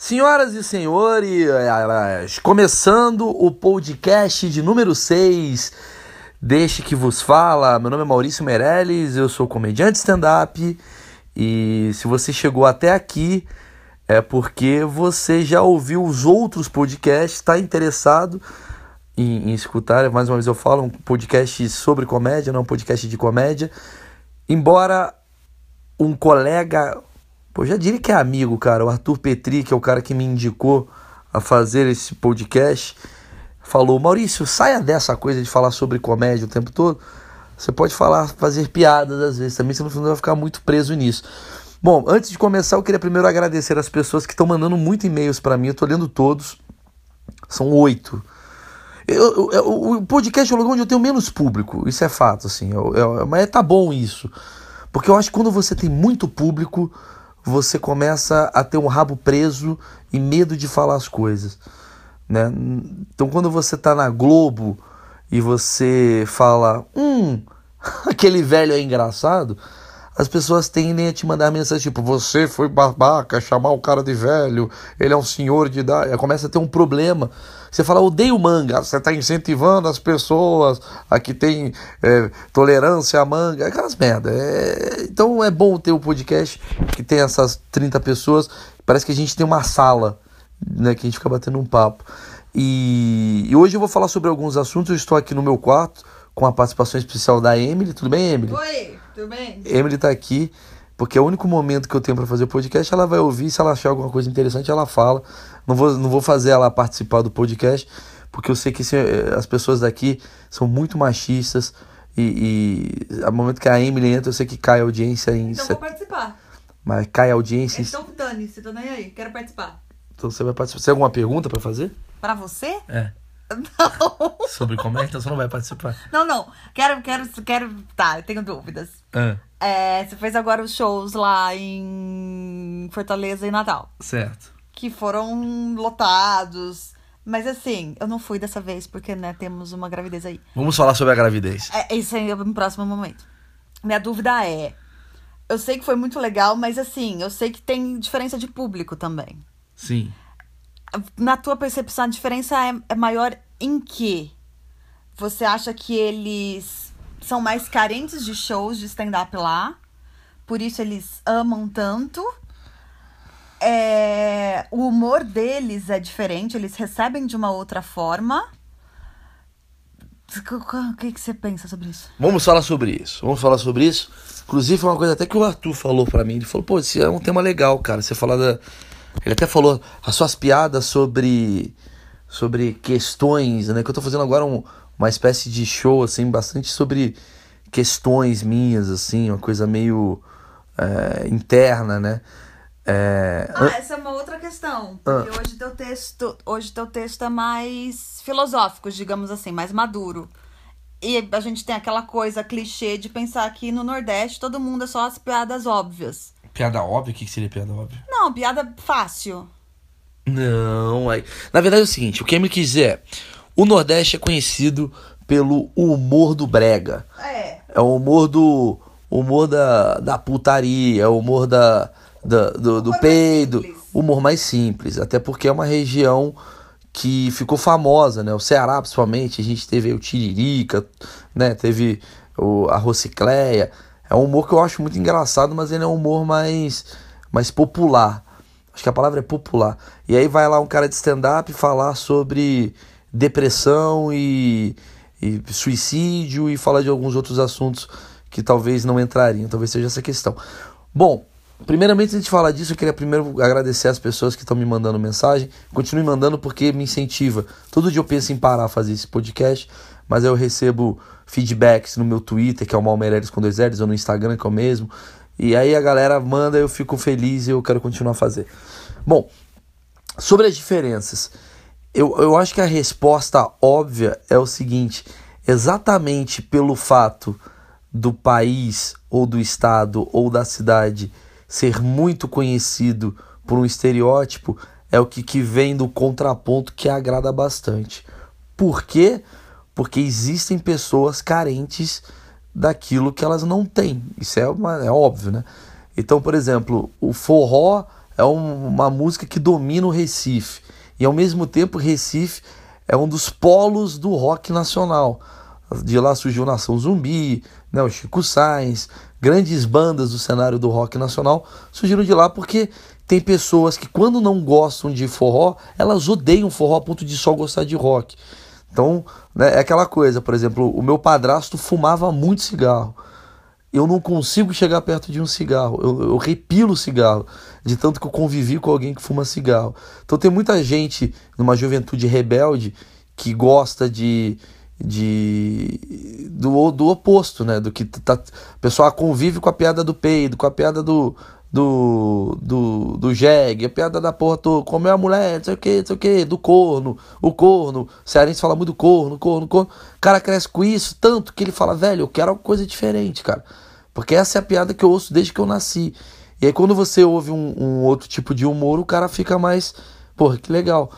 Senhoras e senhores, começando o podcast de número 6, Deixe que vos fala. Meu nome é Maurício Meirelles, eu sou comediante stand-up e se você chegou até aqui é porque você já ouviu os outros podcasts, está interessado em, em, escutar. Mais uma vez eu falo, um podcast sobre comédia, não um podcast de comédia. Embora um colega Pô, já diria que é amigo, cara. O Arthur Petri, que é o cara que me indicou a fazer esse podcast, falou: Maurício, saia dessa coisa de falar sobre comédia o tempo todo. Você pode falar, fazer piadas às vezes também, você não vai ficar muito preso nisso. Bom, antes de começar, eu queria primeiro agradecer as pessoas que estão mandando muito e-mails para mim. Eu tô lendo todos. São oito. Eu, o podcast é o lugar onde eu tenho menos público. Isso é fato, assim. Eu, mas tá bom isso. Porque eu acho que quando você tem muito público, você começa a ter um rabo preso e medo de falar as coisas. Né? Então, quando você está na Globo e você fala, hum, aquele velho é engraçado, as pessoas tendem a te mandar mensagem tipo: você foi babaca, chamar o cara de velho, ele é um senhor de idade. Começa a ter um problema. Você fala, odeio manga, você está incentivando as pessoas a que tem é, tolerância à manga, aquelas merda. É... Então é bom ter o um podcast que tem essas 30 pessoas. Parece que a gente tem uma sala, né, que a gente fica batendo um papo. E, e hoje eu vou falar sobre alguns assuntos. Eu estou aqui no meu quarto com a participação especial da Emily. Tudo bem, Emily? Oi, tudo bem? Emily tá aqui, porque é o único momento que eu tenho para fazer o podcast. Ela vai ouvir, se ela achar alguma coisa interessante, ela fala. Não vou, não vou fazer ela participar do podcast, porque eu sei que eh, as pessoas daqui são muito machistas. E, e ao momento que a Emily entra, eu sei que cai a audiência em. Então vou participar. Mas cai a audiência. Então, Dani, você tá nem aí, quero participar. Então você vai participar. Você tem alguma pergunta para fazer? Para você? É. Não. Sobre é, então você não vai participar. Não, não. Quero, quero, quero. Tá, eu tenho dúvidas. Ah. É, você fez agora os shows lá em Fortaleza e Natal. Certo. Que foram lotados. Mas assim, eu não fui dessa vez porque, né, temos uma gravidez aí. Vamos falar sobre a gravidez. É, isso aí no próximo momento. Minha dúvida é. Eu sei que foi muito legal, mas assim, eu sei que tem diferença de público também. Sim na tua percepção, a diferença é, é maior em que? Você acha que eles são mais carentes de shows de stand-up lá? Por isso eles amam tanto? É, o humor deles é diferente, eles recebem de uma outra forma. O que, que você pensa sobre isso? Vamos falar sobre isso. Vamos falar sobre isso. Inclusive, foi uma coisa até que o Arthur falou para mim. Ele falou: pô, esse é um tema legal, cara. Você falar da, ele até falou as suas piadas sobre sobre questões, né? Que eu tô fazendo agora um, uma espécie de show assim, bastante sobre questões minhas, assim, uma coisa meio é, interna, né? É... Ah, essa é uma outra questão. Porque ah. hoje teu texto, hoje teu texto é mais filosófico, digamos assim, mais maduro. E a gente tem aquela coisa clichê de pensar que no Nordeste todo mundo é só as piadas óbvias. Piada óbvia? O que seria piada óbvia? Não, piada fácil. Não, aí. Na verdade é o seguinte: o que me quis dizer é. O Nordeste é conhecido pelo humor do brega. É. É o humor do. humor da, da putaria, é o humor da, da do, do peido. Humor mais simples. Até porque é uma região que ficou famosa, né? O Ceará, principalmente, a gente teve o Tiririca, né? Teve o, a Rocicleia. É um humor que eu acho muito engraçado, mas ele é um humor mais, mais popular. Acho que a palavra é popular. E aí vai lá um cara de stand-up falar sobre depressão e, e suicídio e falar de alguns outros assuntos que talvez não entrariam, talvez seja essa questão. Bom, primeiramente antes de falar disso, eu queria primeiro agradecer as pessoas que estão me mandando mensagem. Continue mandando porque me incentiva. Todo dia eu penso em parar a fazer esse podcast, mas eu recebo feedbacks no meu Twitter, que é o Malmeireles com dois L's, ou no Instagram, que é o mesmo. E aí a galera manda, eu fico feliz e eu quero continuar a fazer. Bom, sobre as diferenças, eu, eu acho que a resposta óbvia é o seguinte: exatamente pelo fato do país, ou do estado, ou da cidade ser muito conhecido por um estereótipo, é o que, que vem do contraponto que agrada bastante. Por quê? Porque existem pessoas carentes daquilo que elas não têm. Isso é, uma, é óbvio, né? Então, por exemplo, o forró é um, uma música que domina o Recife. E ao mesmo tempo, Recife é um dos polos do rock nacional. De lá surgiu Nação Zumbi, né, o Chico Sainz, grandes bandas do cenário do rock nacional surgiram de lá porque tem pessoas que quando não gostam de forró, elas odeiam forró a ponto de só gostar de rock. Então, né, é aquela coisa, por exemplo, o meu padrasto fumava muito cigarro. Eu não consigo chegar perto de um cigarro. Eu, eu repilo o cigarro, de tanto que eu convivi com alguém que fuma cigarro. Então tem muita gente numa juventude rebelde que gosta de, de do, do oposto, né? Do que tá, o pessoal convive com a piada do peido, com a piada do do, do, do jegue, a piada da porra toda, comeu a mulher, não sei o que, não sei o que, do corno, o corno, o cearense fala muito do corno, corno, corno. O cara cresce com isso tanto que ele fala, velho, eu quero uma coisa diferente, cara. Porque essa é a piada que eu ouço desde que eu nasci. E aí quando você ouve um, um outro tipo de humor, o cara fica mais, porra, que legal.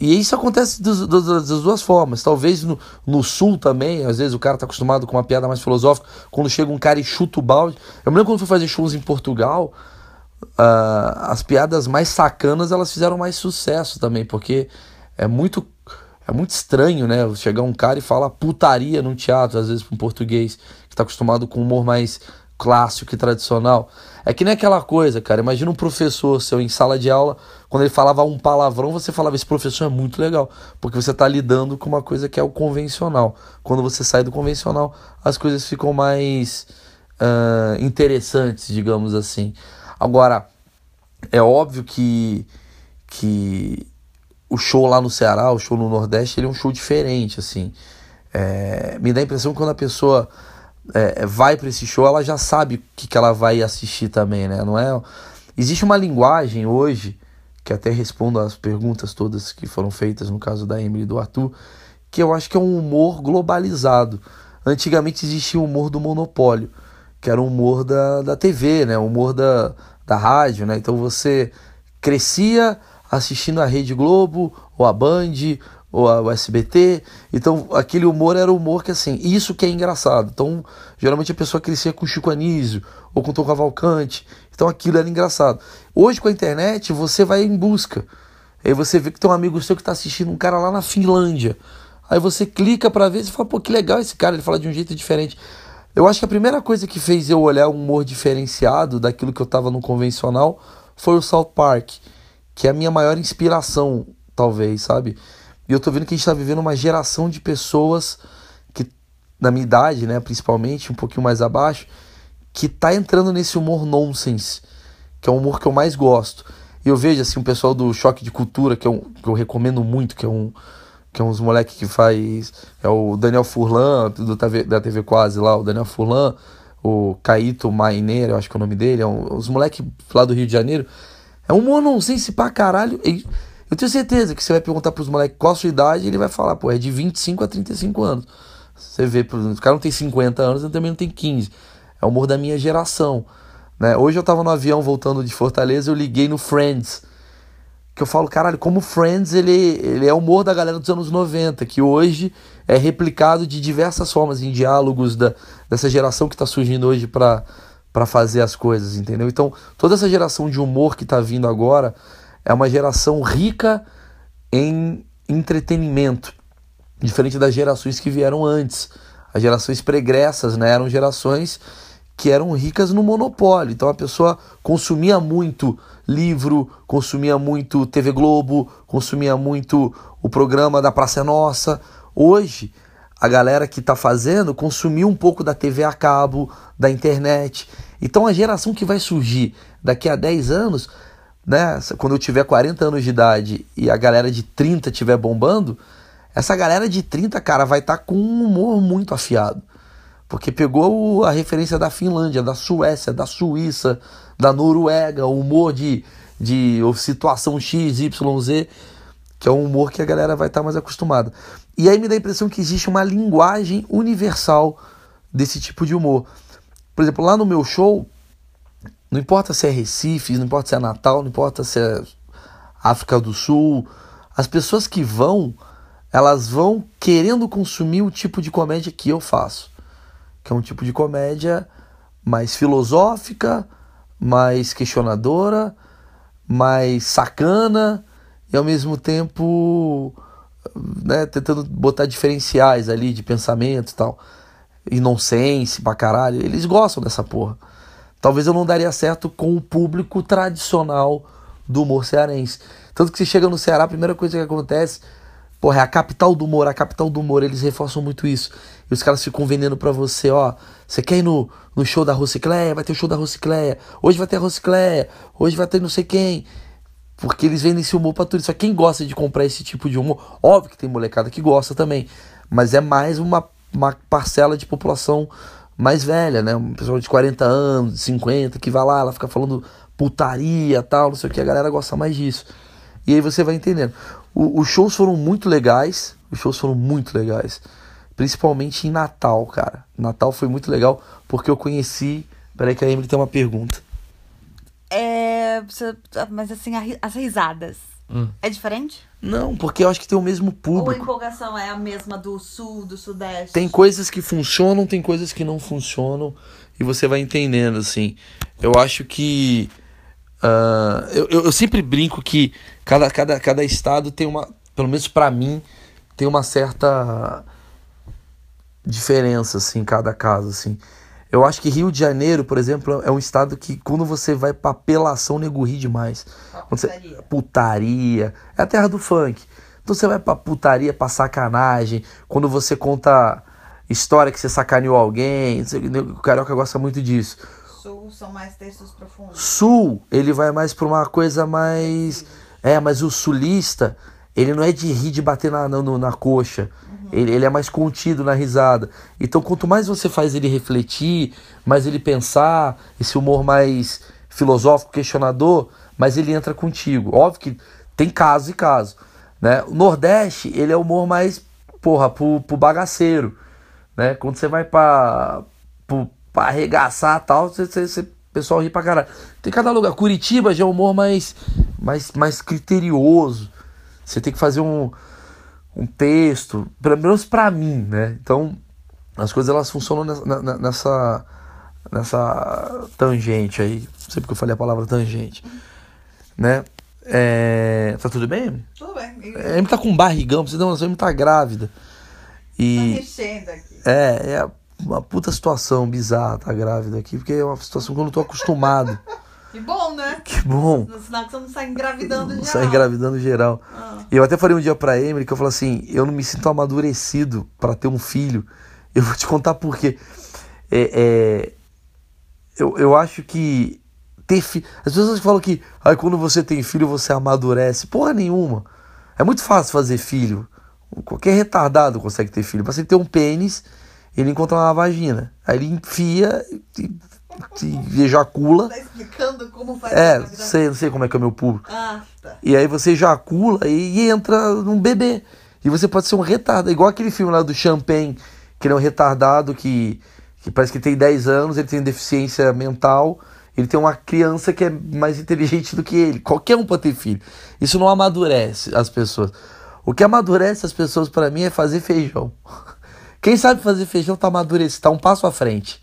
E isso acontece das, das, das, duas formas. Talvez no, no sul também, às vezes o cara tá acostumado com uma piada mais filosófica. Quando chega um cara e chuta o balde. Eu me lembro quando fui fazer shows em Portugal, uh, as piadas mais sacanas elas fizeram mais sucesso também, porque é muito é muito estranho, né? Chegar um cara e falar putaria num teatro, às vezes para um português que está acostumado com humor mais clássico e tradicional. É que nem aquela coisa, cara. Imagina um professor seu em sala de aula, quando ele falava um palavrão, você falava: Esse professor é muito legal, porque você está lidando com uma coisa que é o convencional. Quando você sai do convencional, as coisas ficam mais uh, interessantes, digamos assim. Agora, é óbvio que, que o show lá no Ceará, o show no Nordeste, ele é um show diferente, assim. É, me dá a impressão que quando a pessoa é, vai para esse show, ela já sabe o que, que ela vai assistir também, né? Não é? Existe uma linguagem hoje, que até respondo às perguntas todas que foram feitas no caso da Emily e do Arthur, que eu acho que é um humor globalizado. Antigamente existia o humor do monopólio, que era o humor da, da TV, né? O humor da, da rádio, né? Então você crescia assistindo a Rede Globo, ou a Band, ou a, SBT. Então, aquele humor era humor que, assim, isso que é engraçado. Então, geralmente a pessoa crescia com Chico Anísio ou com Tom Cavalcante. Então, aquilo era engraçado. Hoje, com a internet, você vai em busca. Aí você vê que tem um amigo seu que está assistindo um cara lá na Finlândia. Aí você clica para ver e fala, pô, que legal esse cara, ele fala de um jeito diferente. Eu acho que a primeira coisa que fez eu olhar um humor diferenciado daquilo que eu estava no convencional foi o South Park, que é a minha maior inspiração, talvez, sabe? E eu tô vendo que a gente tá vivendo uma geração de pessoas que, na minha idade, né, principalmente, um pouquinho mais abaixo, que tá entrando nesse humor nonsense, que é o humor que eu mais gosto. E eu vejo, assim, o pessoal do Choque de Cultura, que, é um, que eu recomendo muito, que é um que é uns moleque que faz. É o Daniel Furlan, do da TV Quase lá, o Daniel Furlan, o Caíto Maineiro, eu acho que é o nome dele, é um, os moleque lá do Rio de Janeiro. É um humor nonsense pra caralho. E, eu tenho certeza que você vai perguntar pros moleques qual a sua idade, ele vai falar, pô, é de 25 a 35 anos. Você vê, os caras não tem 50 anos, eu também não tem 15. É o humor da minha geração. Né? Hoje eu tava no avião voltando de Fortaleza, eu liguei no Friends. Que eu falo, caralho, como Friends ele, ele é o humor da galera dos anos 90, que hoje é replicado de diversas formas em diálogos da, dessa geração que está surgindo hoje para fazer as coisas, entendeu? Então, toda essa geração de humor que está vindo agora é uma geração rica em entretenimento, diferente das gerações que vieram antes. As gerações pregressas né, eram gerações que eram ricas no monopólio. Então a pessoa consumia muito livro, consumia muito TV Globo, consumia muito o programa da Praça é Nossa. Hoje, a galera que está fazendo consumiu um pouco da TV a cabo, da internet. Então a geração que vai surgir daqui a 10 anos né, quando eu tiver 40 anos de idade e a galera de 30 estiver bombando, essa galera de 30, cara, vai estar tá com um humor muito afiado. Porque pegou a referência da Finlândia, da Suécia, da Suíça, da Noruega, o humor de, de situação X, Y, Z, que é um humor que a galera vai estar tá mais acostumada. E aí me dá a impressão que existe uma linguagem universal desse tipo de humor. Por exemplo, lá no meu show, não importa se é Recife, não importa se é Natal, não importa se é África do Sul. As pessoas que vão, elas vão querendo consumir o tipo de comédia que eu faço. Que é um tipo de comédia mais filosófica, mais questionadora, mais sacana e ao mesmo tempo né, tentando botar diferenciais ali de pensamento e tal. Inocência pra caralho. Eles gostam dessa porra. Talvez eu não daria certo com o público tradicional do humor cearense. Tanto que você chega no Ceará, a primeira coisa que acontece, porra, é a capital do humor, a capital do humor, eles reforçam muito isso. E os caras ficam vendendo pra você, ó, você quer ir no, no show da Rocicléia? Vai ter o show da Rocicléia. Hoje vai ter a Rocicléia. Hoje vai ter não sei quem. Porque eles vendem esse humor pra tudo. Só quem gosta de comprar esse tipo de humor, óbvio que tem molecada que gosta também. Mas é mais uma, uma parcela de população mais velha, né? Uma pessoa de 40 anos, de 50, que vai lá, ela fica falando putaria tal, não sei o que, a galera gosta mais disso. E aí você vai entendendo. O, os shows foram muito legais, os shows foram muito legais. Principalmente em Natal, cara. Natal foi muito legal porque eu conheci. Peraí, que a Emily tem uma pergunta. É. Mas assim, as risadas. Hum. É diferente? Não, porque eu acho que tem o mesmo público. Ou a empolgação é a mesma do sul, do sudeste? Tem coisas que funcionam, tem coisas que não funcionam. E você vai entendendo, assim. Eu acho que. Uh, eu, eu, sempre brinco que cada, cada, cada estado tem uma. Pelo menos para mim, tem uma certa diferença, assim, cada caso, assim. Eu acho que Rio de Janeiro, por exemplo, é um estado que quando você vai pra apelação, nego ri demais. putaria. Você, putaria. É a terra do funk. Então você vai pra putaria, pra sacanagem. Quando você conta história que você sacaneou alguém. O carioca gosta muito disso. Sul são mais textos profundos. Sul, ele vai mais pra uma coisa mais. É, mas o sulista, ele não é de rir de bater na, na, na coxa. Ele, ele é mais contido na risada. Então, quanto mais você faz ele refletir, mais ele pensar, esse humor mais filosófico, questionador, mais ele entra contigo. Óbvio que tem caso e caso. Né? O Nordeste, ele é o humor mais, porra, pro, pro bagaceiro. Né? Quando você vai pra, pro, pra arregaçar tal, você, você, você, o pessoal ri pra caralho. Tem cada lugar. Curitiba já é um humor mais, mais, mais criterioso. Você tem que fazer um um texto, pelo menos para mim, né? Então, as coisas elas funcionam nessa, nessa, nessa tangente aí. Não sei porque eu falei a palavra tangente, né? É, tá tudo bem? Tudo bem. A Amy tá com um barrigão, pra você ter uma noção, a Amy tá grávida. E, tá mexendo aqui. É, é uma puta situação bizarra tá grávida aqui, porque é uma situação que eu não tô acostumado. Que bom, né? Que bom. Que você não sai engravidando geral. Sai engravidando geral. Ah. Eu até falei um dia pra Emily que eu falei assim: eu não me sinto amadurecido para ter um filho. Eu vou te contar por quê. É, é, eu, eu acho que ter filho. As pessoas falam que ah, quando você tem filho você amadurece. Porra nenhuma. É muito fácil fazer filho. Qualquer retardado consegue ter filho. Você ter um pênis, ele encontra uma vagina. Aí ele enfia e se ejacula. Tá explicando como faz É, sei, não sei como é que é o meu público. Ah, tá. E aí você ejacula e, e entra num bebê. E você pode ser um retardado. Igual aquele filme lá do Champagne, que ele é um retardado que, que parece que tem 10 anos, ele tem deficiência mental, ele tem uma criança que é mais inteligente do que ele. Qualquer um pode ter filho. Isso não amadurece as pessoas. O que amadurece as pessoas para mim é fazer feijão. Quem sabe fazer feijão tá amadurecido, tá um passo à frente.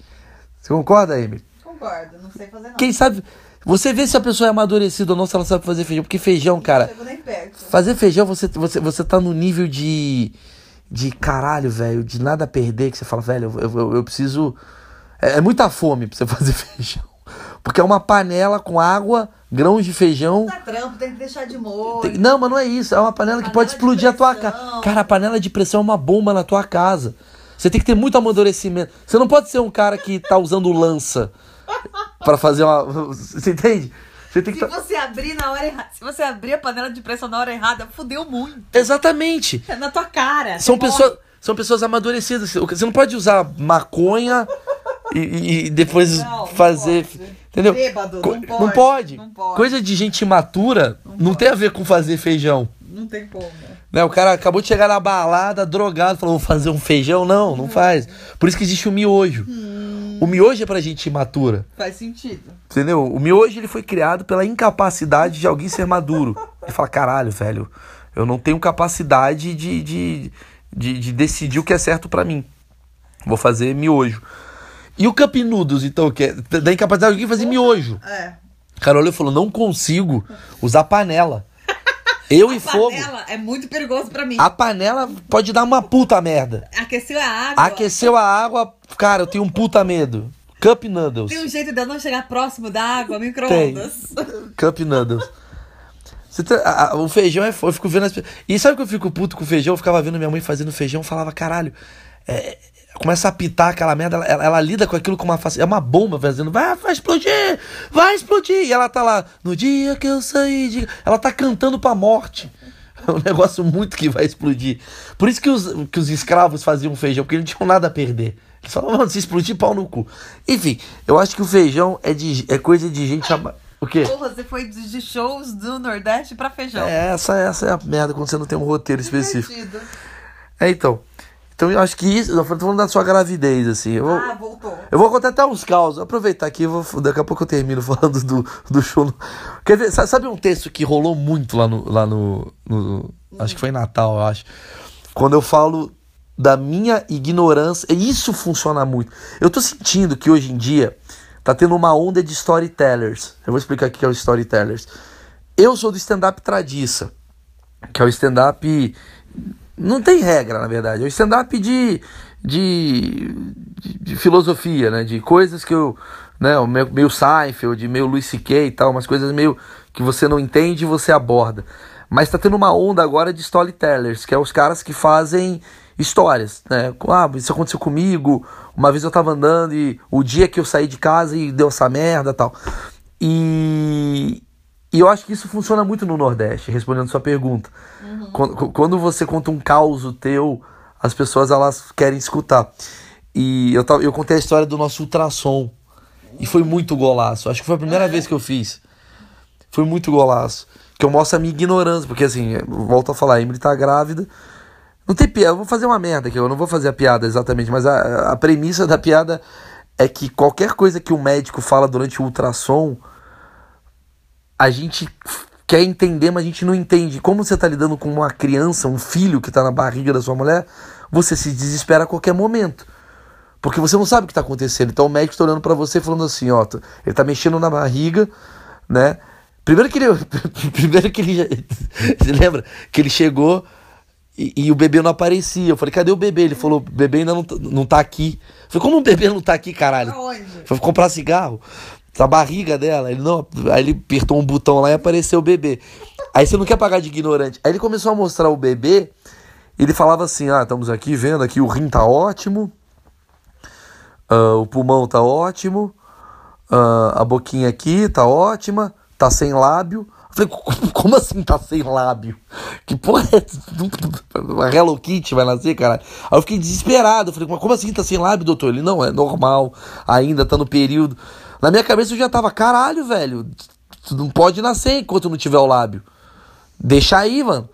Você concorda, Emily? Concordo, não sei fazer não. Quem sabe. Você vê se a pessoa é amadurecida ou não, se ela sabe fazer feijão. Porque feijão, cara. Não nem perto. Fazer feijão, você, você, você tá no nível de. De caralho, velho, de nada a perder, que você fala, velho, eu, eu, eu preciso. É, é, muita fome pra você fazer feijão. Porque é uma panela com água, grãos de feijão. Tá trampo, tem que deixar de molho. Tem, não, mas não é isso. É uma panela, panela que pode explodir a tua casa. Cara, a panela de pressão é uma bomba na tua casa. Você tem que ter muito amadurecimento. Você não pode ser um cara que tá usando lança para fazer uma. Você entende? Você tem que se tá... você abrir na hora errada, se você abrir a panela de pressão na hora errada, fudeu muito. Exatamente. É na tua cara. São pessoas, são pessoas amadurecidas. Você não pode usar maconha e, e depois não, fazer, não entendeu? Bêbado, não, pode, não, pode. não pode. Coisa de gente imatura não, não tem a ver com fazer feijão. Não tem como. Né? O cara acabou de chegar na balada, drogado, falou, vou fazer um feijão. Não, não faz. Por isso que existe o miojo. Hum. O miojo é pra gente imatura. Faz sentido. Entendeu? O miojo ele foi criado pela incapacidade de alguém ser maduro. Ele fala, caralho, velho, eu não tenho capacidade de, de, de, de decidir o que é certo para mim. Vou fazer miojo. E o Cup Noodles, então, que é da incapacidade de alguém fazer miojo. É. cara olhou e falou: não consigo usar panela. Eu e fogo. A panela é muito perigoso para mim. A panela pode dar uma puta merda. Aqueceu a água. Aqueceu a água, cara, eu tenho um puta medo. Cup Noodles. Tem um jeito de eu não chegar próximo da água, micro-ondas. Cup Noodles. Tá, a, o feijão é. Eu fico vendo as E sabe que eu fico puto com o feijão? Eu ficava vendo minha mãe fazendo feijão falava, caralho. É, começa a apitar aquela merda, ela, ela, ela, lida com aquilo com uma facilidade. É uma bomba fazendo, vai, vai explodir, vai explodir. E ela tá lá, no dia que eu saí de. Ela tá cantando pra morte. É um negócio muito que vai explodir. Por isso que os, que os escravos faziam feijão, porque eles não tinham nada a perder. Eles falavam, mano, se explodir, pau no cu. Enfim, eu acho que o feijão é, de, é coisa de gente. O quê? Porra, você foi de shows do Nordeste pra feijão. É, essa, essa é a merda quando você não tem um roteiro específico. É, então. Então eu acho que isso. Eu tô falando da sua gravidez, assim. Eu vou, ah, voltou. Eu vou contar até uns causos. Aproveitar aqui, vou, daqui a pouco eu termino falando do, do show. Quer ver? Sabe um texto que rolou muito lá no. Lá no, no acho que foi em Natal, eu acho. Quando eu falo da minha ignorância. E isso funciona muito. Eu tô sentindo que hoje em dia tá tendo uma onda de storytellers. Eu vou explicar o que é o storytellers. Eu sou do stand-up tradiça, que é o stand-up não tem regra, na verdade. É o stand-up de, de, de, de, filosofia, né? De coisas que eu. Né, o meio, meio Seinfeld, meio Louis C.K. e tal, umas coisas meio que você não entende e você aborda. Mas tá tendo uma onda agora de storytellers, que é os caras que fazem histórias, né? Ah, isso aconteceu comigo, uma vez eu tava andando e o dia que eu saí de casa e deu essa merda tal. E, e eu acho que isso funciona muito no Nordeste, respondendo sua pergunta. Uhum. Quando, quando, você conta um caos teu, as pessoas elas querem escutar. E eu, eu contei a história do nosso ultrassom. E foi muito golaço. Acho que foi a primeira vez que eu fiz. Foi muito golaço. Que eu mostro a minha ignorância. Porque assim, volto a falar, a Emily tá grávida. Não tem piada. Eu vou fazer uma merda aqui. Eu não vou fazer a piada exatamente. Mas a, a premissa da piada é que qualquer coisa que o médico fala durante o ultrassom a gente quer entender, mas a gente não entende. Como você está lidando com uma criança, um filho que está na barriga da sua mulher, você se desespera a qualquer momento. Porque você não sabe o que está acontecendo. Então o médico está olhando para você falando assim, ó, ele está mexendo na barriga, né? Primeiro que ele, primeiro que ele, você lembra que ele chegou e, e, o bebê não aparecia. Eu falei, cadê o bebê? Ele falou, o bebê ainda não, tá, não tá aqui. Eu falei, como o bebê não tá aqui, caralho? Foi comprar cigarro a barriga dela. Ele não, aí ele apertou um botão lá e apareceu o bebê. Aí você não quer pagar de ignorante. Aí ele começou a mostrar o bebê. Ele falava assim: Ah, estamos aqui vendo aqui o rim tá ótimo, uh, o pulmão tá ótimo, uh, a boquinha aqui tá ótima, tá sem lábio. Eu falei, como assim tá sem lábio? Que porra é A Hello Kitty vai nascer, cara? Aí eu fiquei desesperado. Eu falei, como assim tá sem lábio, doutor? Ele, não, é normal, ainda tá no período. Na minha cabeça eu já tava, caralho, velho, tu não pode nascer enquanto não tiver o lábio. Deixa aí, mano.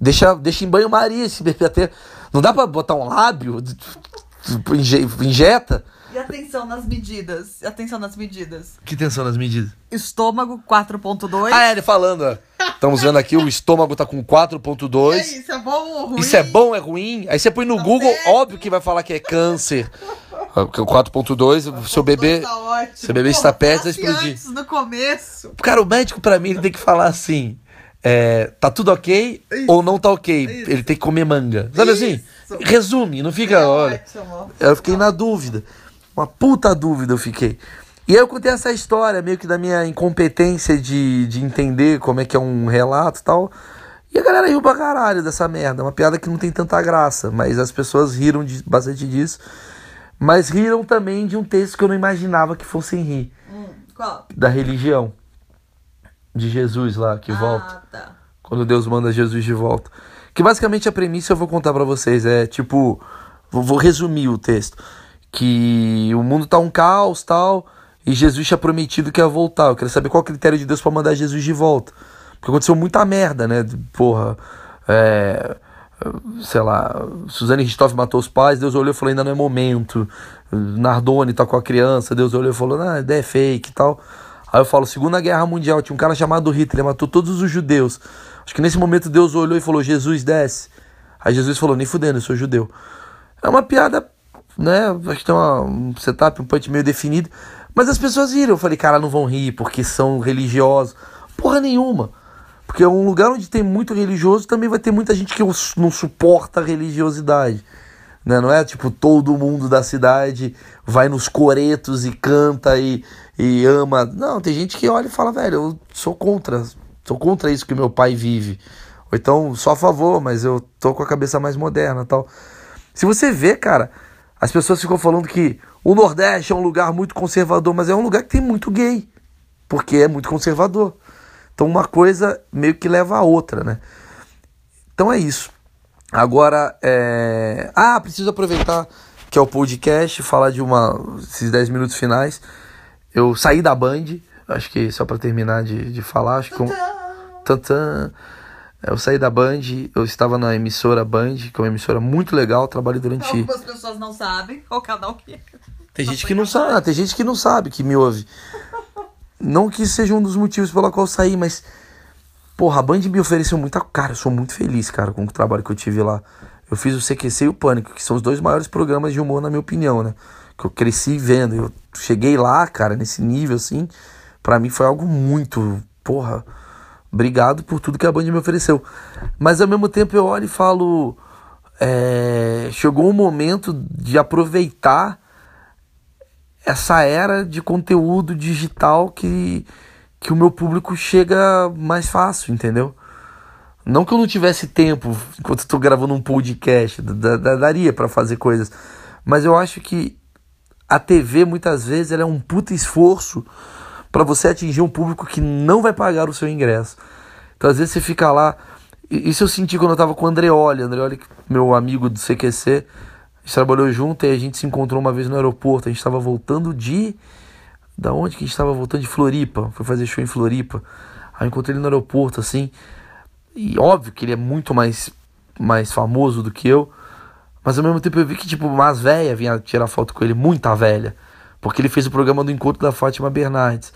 Deixa, deixa em banho-maria esse bebê até. Não dá pra botar um lábio? Injeta? E atenção nas medidas. Atenção nas medidas. Que atenção nas medidas? Estômago 4.2. Ah, é, ele falando, ó. Estamos vendo aqui, o estômago tá com 4.2. Isso é bom ou ruim? Isso é bom ou é ruim? Aí você põe no Google, óbvio que vai falar que é câncer. O 4.2, seu bebê. Tá seu bebê está perto de explodir. Antes, no começo. Cara, o médico, para mim, ele tem que falar assim. É, tá tudo ok Isso. ou não tá ok. Isso. Ele tem que comer manga. Sabe assim? Isso. assim? Resume, não fica, é olha. Ótimo. Eu fiquei na dúvida. Uma puta dúvida eu fiquei. E aí eu contei essa história, meio que da minha incompetência de, de entender como é que é um relato e tal. E a galera riu pra caralho dessa merda. Uma piada que não tem tanta graça, mas as pessoas riram de, bastante disso. Mas riram também de um texto que eu não imaginava que fossem rir. Hum, qual? Da religião. De Jesus lá, que ah, volta. Tá. Quando Deus manda Jesus de volta. Que basicamente a premissa eu vou contar para vocês. É tipo. Vou, vou, resumir o texto. Que o mundo tá um caos tal. E Jesus tinha prometido que ia voltar. Eu queria saber qual é o critério de Deus para mandar Jesus de volta. Porque aconteceu muita merda, né? Porra. É sei lá, Suzane Ristoff matou os pais, Deus olhou e falou, ainda não é momento. Nardoni tá com a criança, Deus olhou e falou, não, ideia é fake e tal. Aí eu falo, Segunda Guerra Mundial, tinha um cara chamado Hitler, matou todos os judeus. Acho que nesse momento Deus olhou e falou, Jesus, desce. Aí Jesus falou, nem fudendo, eu sou judeu. É uma piada, né, acho que tem uma, um setup, um punch meio definido, Mas as pessoas riram. Eu falei, cara, não vão rir porque são religiosos. Porra nenhuma. Porque é um lugar onde tem muito religioso também vai ter muita gente que não suporta a religiosidade. Né? Não é tipo todo mundo da cidade vai nos coretos e canta e, e ama. Não, tem gente que olha e fala, velho, eu sou contra. Sou contra isso que meu pai vive. Ou então, só a favor, mas eu tô com a cabeça mais moderna tal. Se você vê, cara, as pessoas ficam falando que o Nordeste é um lugar muito conservador, mas é um lugar que tem muito gay. Porque é muito conservador. Então uma coisa meio que leva a outra, né? Então é isso. Agora, é... ah, preciso aproveitar que é o podcast, falar de uma esses 10 minutos finais. Eu saí da Band, acho que só para terminar de, de falar, acho que um... Tantã. Eu saí da Band, eu estava na emissora Band, que é uma emissora muito legal, trabalhei durante. Algumas pessoas não sabem qual canal que é. Tem gente que não sabe, tem gente que não sabe que me ouve. Não que seja um dos motivos pela qual eu saí, mas porra, a Band me ofereceu muita, cara, eu sou muito feliz, cara, com o trabalho que eu tive lá. Eu fiz o CQC e o Pânico, que são os dois maiores programas de humor na minha opinião, né? Que eu cresci vendo, eu cheguei lá, cara, nesse nível assim, para mim foi algo muito, porra, Obrigado por tudo que a Band me ofereceu. Mas ao mesmo tempo eu olho e falo. É, chegou o momento de aproveitar essa era de conteúdo digital que, que o meu público chega mais fácil, entendeu? Não que eu não tivesse tempo enquanto estou gravando um podcast, daria para fazer coisas, mas eu acho que a TV muitas vezes é um puta esforço para você atingir um público que não vai pagar o seu ingresso. Então às vezes você fica lá. Isso eu senti quando eu tava com o Andreoli. Andreoli, meu amigo do CQC, a gente trabalhou junto e a gente se encontrou uma vez no aeroporto. A gente estava voltando de. Da onde que a gente estava voltando? De Floripa. Foi fazer show em Floripa. Aí eu encontrei ele no aeroporto, assim. E óbvio que ele é muito mais, mais famoso do que eu. Mas ao mesmo tempo eu vi que, tipo, umas velhas vinha tirar foto com ele, muita velha. Porque ele fez o programa do encontro da Fátima Bernardes.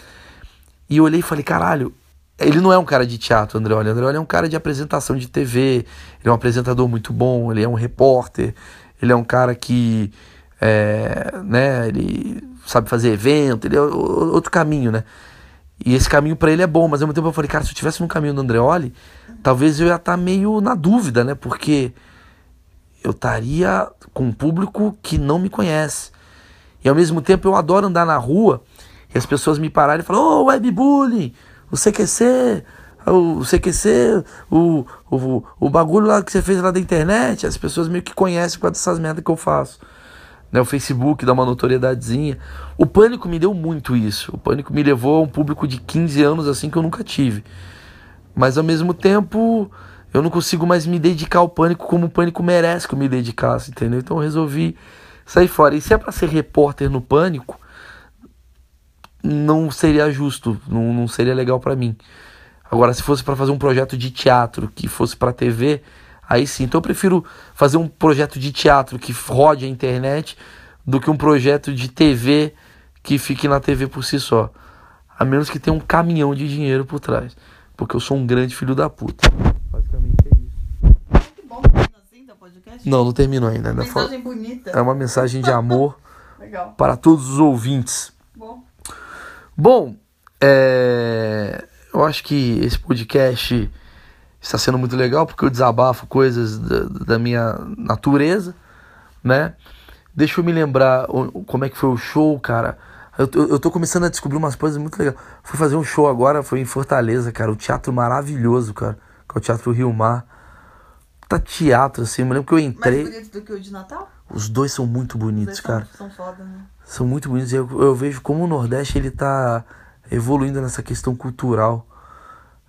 E eu olhei e falei, caralho, ele não é um cara de teatro, André Olha. André Olha é um cara de apresentação de TV. Ele é um apresentador muito bom, ele é um repórter, ele é um cara que. É, né, ele sabe fazer evento, ele é outro caminho, né? E esse caminho para ele é bom, mas ao mesmo tempo eu falei, cara, se eu tivesse no caminho do Andreoli, talvez eu ia estar tá meio na dúvida, né? Porque eu estaria com um público que não me conhece. E ao mesmo tempo eu adoro andar na rua e as pessoas me pararem e falam: Ô, oh, webbullying, o CQC, o CQC, o, o, o bagulho lá que você fez lá da internet. As pessoas meio que conhecem por dessas merdas que eu faço. Né, o Facebook dá uma notoriedadezinha. O pânico me deu muito isso. O pânico me levou a um público de 15 anos assim que eu nunca tive. Mas ao mesmo tempo, eu não consigo mais me dedicar ao pânico como o pânico merece que eu me dedicasse, entendeu? Então eu resolvi sair fora. E se é para ser repórter no Pânico, não seria justo, não, não seria legal para mim. Agora, se fosse para fazer um projeto de teatro que fosse para TV, aí sim. Então eu prefiro fazer um projeto de teatro que rode a internet do que um projeto de TV que fique na TV por si só. A menos que tenha um caminhão de dinheiro por trás. Porque eu sou um grande filho da puta. Basicamente é isso. Que bom, podcast? Não, não terminou ainda. Uma mensagem bonita. É uma mensagem de amor para todos os ouvintes. Bom, Bom é... eu acho que esse podcast está sendo muito legal porque eu desabafo coisas da, da minha natureza, né? Deixa eu me lembrar como é que foi o show, cara. Eu, eu, eu tô começando a descobrir umas coisas muito legais. Fui fazer um show agora, foi em Fortaleza, cara. O teatro maravilhoso, cara. Que é o Teatro Rio Mar puta teatro, assim. Eu lembro que eu entrei. Mais bonito do que o de Natal? Os dois são muito bonitos, cara. São, são foda, né? São muito bonitos. Eu, eu vejo como o Nordeste ele tá evoluindo nessa questão cultural.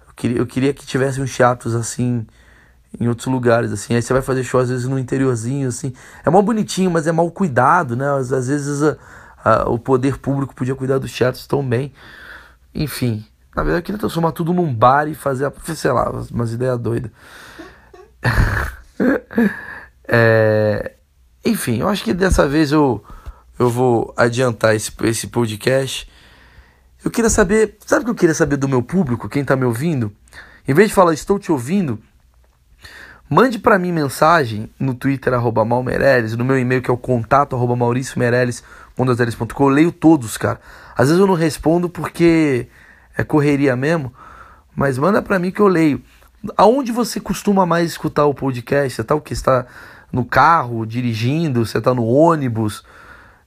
Eu queria, eu queria que tivesse uns teatros assim em outros lugares, assim. Aí você vai fazer show às vezes no interiorzinho, assim. É mal bonitinho, mas é mal cuidado, né? Às, às vezes a, a, o poder público podia cuidar dos teatros tão bem. Enfim, na verdade eu queria transformar tudo num bar e fazer, sei lá, umas ideias doidas. é, enfim, eu acho que dessa vez eu, eu vou adiantar esse, esse podcast. Eu queria saber, sabe o que eu queria saber do meu público, quem está me ouvindo? Em vez de falar estou te ouvindo, mande para mim mensagem no Twitter arroba Malmeirelles, no meu e-mail que é o contato arroba Maurício Meirelles ondaseles.com, eu leio todos, cara. Às vezes eu não respondo porque é correria mesmo, mas manda para mim que eu leio. Aonde você costuma mais escutar o podcast? Você tá o que? está no carro, dirigindo? Você tá no ônibus?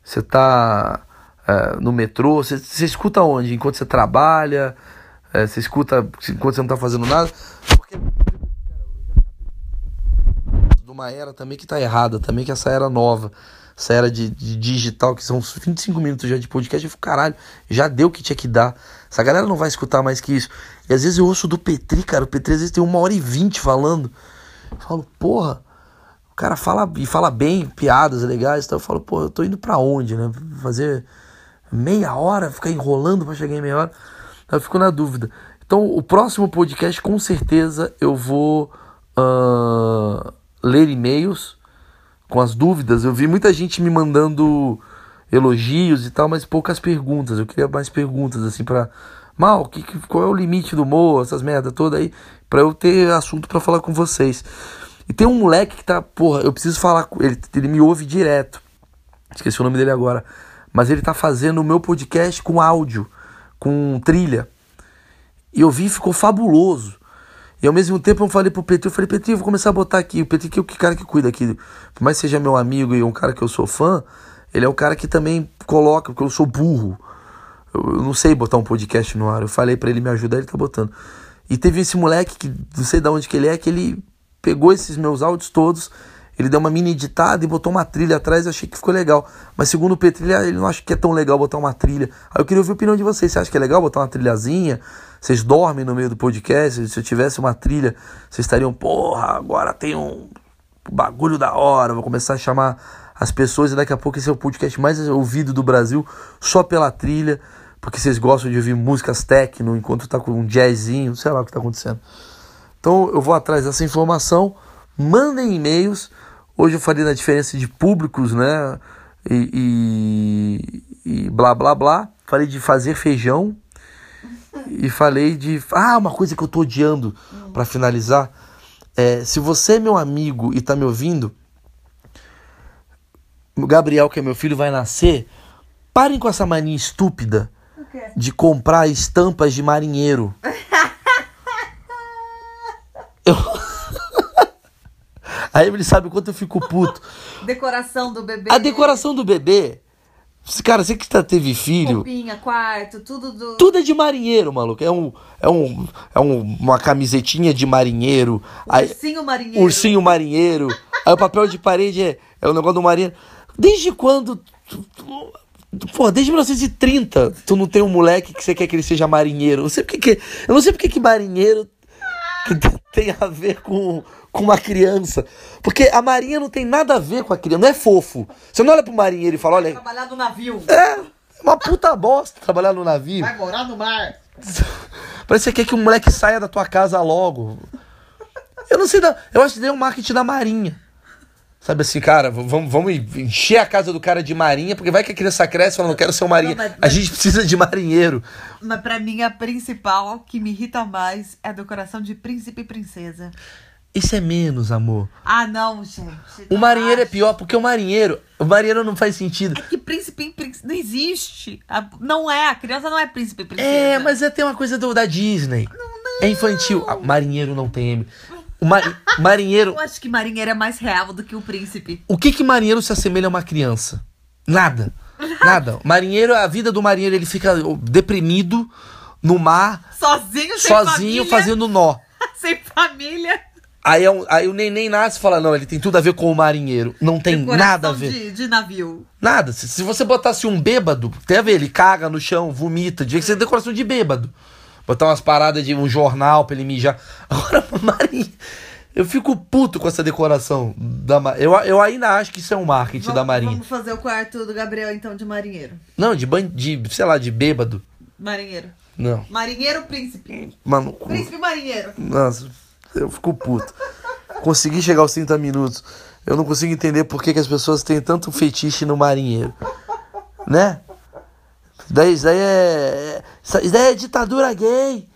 Você tá é, no metrô? Você, você escuta onde? Enquanto você trabalha? É, você escuta enquanto você não tá fazendo nada? Porque de uma era também que tá errada, também que essa era nova essa era de, de, digital, que são 25 minutos já de podcast, eu fico, caralho, já deu o que tinha que dar. Essa galera não vai escutar mais que isso. E às vezes eu ouço do Petri, cara, o Petri às vezes tem uma hora e vinte falando. Eu falo, porra, o cara fala e fala bem, piadas legais, então eu falo, pô, eu tô indo pra onde, né? Fazer meia hora, ficar enrolando pra chegar em meia hora. Eu fico na dúvida. Então, o próximo podcast, com certeza, eu vou uh, ler e-mails com as dúvidas. Eu vi muita gente me mandando elogios e tal, mas poucas perguntas. Eu queria mais perguntas, assim, pra. Mal, que, qual é o limite do humor, essas merda toda aí, pra eu ter assunto para falar com vocês. E tem um moleque que tá, porra, eu preciso falar com ele, ele me ouve direto. Esqueci o nome dele agora. Mas ele tá fazendo o meu podcast com áudio, com trilha. E eu vi ficou fabuloso. E ao mesmo tempo eu falei pro Petri, eu falei, Petri, eu vou começar a botar aqui. O Petri que é o cara que cuida aqui. Por mais que seja meu amigo e um cara que eu sou fã, ele é o cara que também coloca, porque eu sou burro. Eu, eu não sei botar um podcast no ar. Eu falei para ele me ajudar, ele tá botando. E teve esse moleque que não sei de onde que ele é, que ele pegou esses meus áudios todos, ele deu uma mini editada e botou uma trilha atrás, eu achei que ficou legal. Mas segundo o Petri, ele não acha que é tão legal botar uma trilha. Aí eu queria ouvir a opinião de vocês. Você acha que é legal botar uma trilhazinha? Vocês dormem no meio do podcast? Se eu tivesse uma trilha, vocês estariam, porra, agora tem um bagulho da hora, vou começar a chamar as pessoas e daqui a pouco esse é o podcast mais ouvido do Brasil só pela trilha, porque vocês gostam de ouvir músicas techno enquanto tá com um jazzinho, sei lá o que tá acontecendo. Então eu vou atrás dessa informação, mandem e-mails. Hoje eu falei da diferença de públicos, né? E, e, e blá blá blá. Falei de fazer feijão, e falei de. Ah, uma coisa que eu tô odiando para finalizar. É, se você é meu amigo e tá me ouvindo, o Gabriel, que é meu filho, vai nascer. Parem com essa mania estúpida de comprar estampas de marinheiro. eu... Aí ele sabe o quanto eu fico puto. Decoração do bebê. A decoração do bebê Cara, você que tá, teve filho. Roupinha, quarto, tudo do. Tudo é de marinheiro, maluco. É, um, é, um, é um, uma camisetinha de marinheiro. Ursinho aí, marinheiro. Ursinho marinheiro. aí o papel de parede é, é o negócio do marinheiro. Desde quando. Pô, desde 1930, tu não tem um moleque que você quer que ele seja marinheiro. Eu não sei porque que, eu não sei porque que marinheiro tem a ver com com uma criança. Porque a marinha não tem nada a ver com a criança, não é fofo. Você não olha pro marinheiro e fala, olha. Trabalhar no navio. É, uma puta bosta trabalhar no navio. Vai morar no mar. Parece que você quer que o moleque saia da tua casa logo. Eu não sei, eu acho que é um marketing da marinha. Sabe assim, cara, vamos, vamos encher a casa do cara de marinha, porque vai que a criança cresce falando, não quero ser um marinha. Não, mas, a gente precisa de marinheiro. Mas pra mim, a principal que me irrita mais é a decoração de príncipe e princesa. Isso é menos, amor. Ah, não, gente. O marinheiro é pior porque o marinheiro. O marinheiro não faz sentido. É que príncipe e princesa. Não existe. Não é. A criança não é príncipe e princesa. É, mas é, tem uma coisa do, da Disney. Não, não. É infantil. Ah, marinheiro não tem M. O mar, marinheiro. Eu acho que marinheiro é mais real do que o príncipe. O que que marinheiro se assemelha a uma criança? Nada. Nada. Marinheiro, a vida do marinheiro, ele fica deprimido no mar. Sozinho, sem Sozinho, família. fazendo nó. sem família. Aí, é um, aí o neném nasce e fala: não, ele tem tudo a ver com o marinheiro. Não tem nada a ver. De, de navio. Nada. Se, se, você botasse um bêbado, tem a ver, ele caga no chão, vomita. Que ser decoração de bêbado. Botar umas paradas de um jornal pra ele mijar. Agora, marinheiro. Eu fico puto com essa decoração da eu, eu ainda acho que isso é um marketing vamos, da Marinha. Vamos fazer o quarto do Gabriel então de marinheiro. Não, de ban de, sei lá, de bêbado. Marinheiro. Não. Marinheiro príncipe. Mano, príncipe marinheiro. Nossa. Eu fico puto. Consegui chegar aos 30 minutos. Eu não consigo entender por que, que as pessoas têm tanto fetiche no marinheiro. Né? Daí, isso daí é. Isso daí é ditadura gay.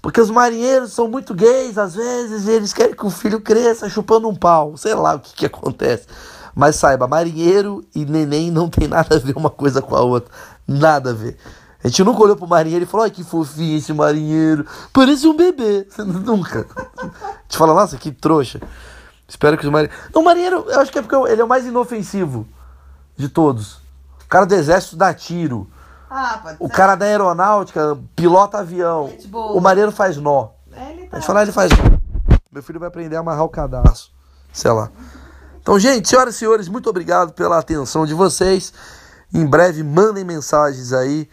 Porque os marinheiros são muito gays às vezes eles querem que o filho cresça chupando um pau. Sei lá o que, que acontece. Mas saiba, marinheiro e neném não tem nada a ver uma coisa com a outra. Nada a ver. A gente nunca olhou pro marinheiro e falou, ai que fofinho esse marinheiro. Parece um bebê. nunca. A gente fala, nossa, que trouxa. Espero que os marinheiros. O marinheiro, eu acho que é porque ele é o mais inofensivo de todos. O cara do exército dá tiro. Ah, o cara da aeronáutica pilota avião. O marinheiro faz nó. Ele tá... A gente fala, ele faz nó. Meu filho vai aprender a amarrar o cadastro. Sei lá. Então, gente, senhoras e senhores, muito obrigado pela atenção de vocês. Em breve, mandem mensagens aí,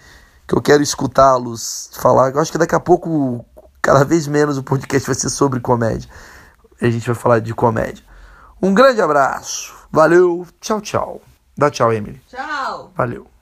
que eu quero escutá-los falar. Eu acho que daqui a pouco, cada vez menos, o podcast vai ser sobre comédia. A gente vai falar de comédia. Um grande abraço. Valeu. Tchau, tchau. Dá tchau, Emily. Tchau. Valeu.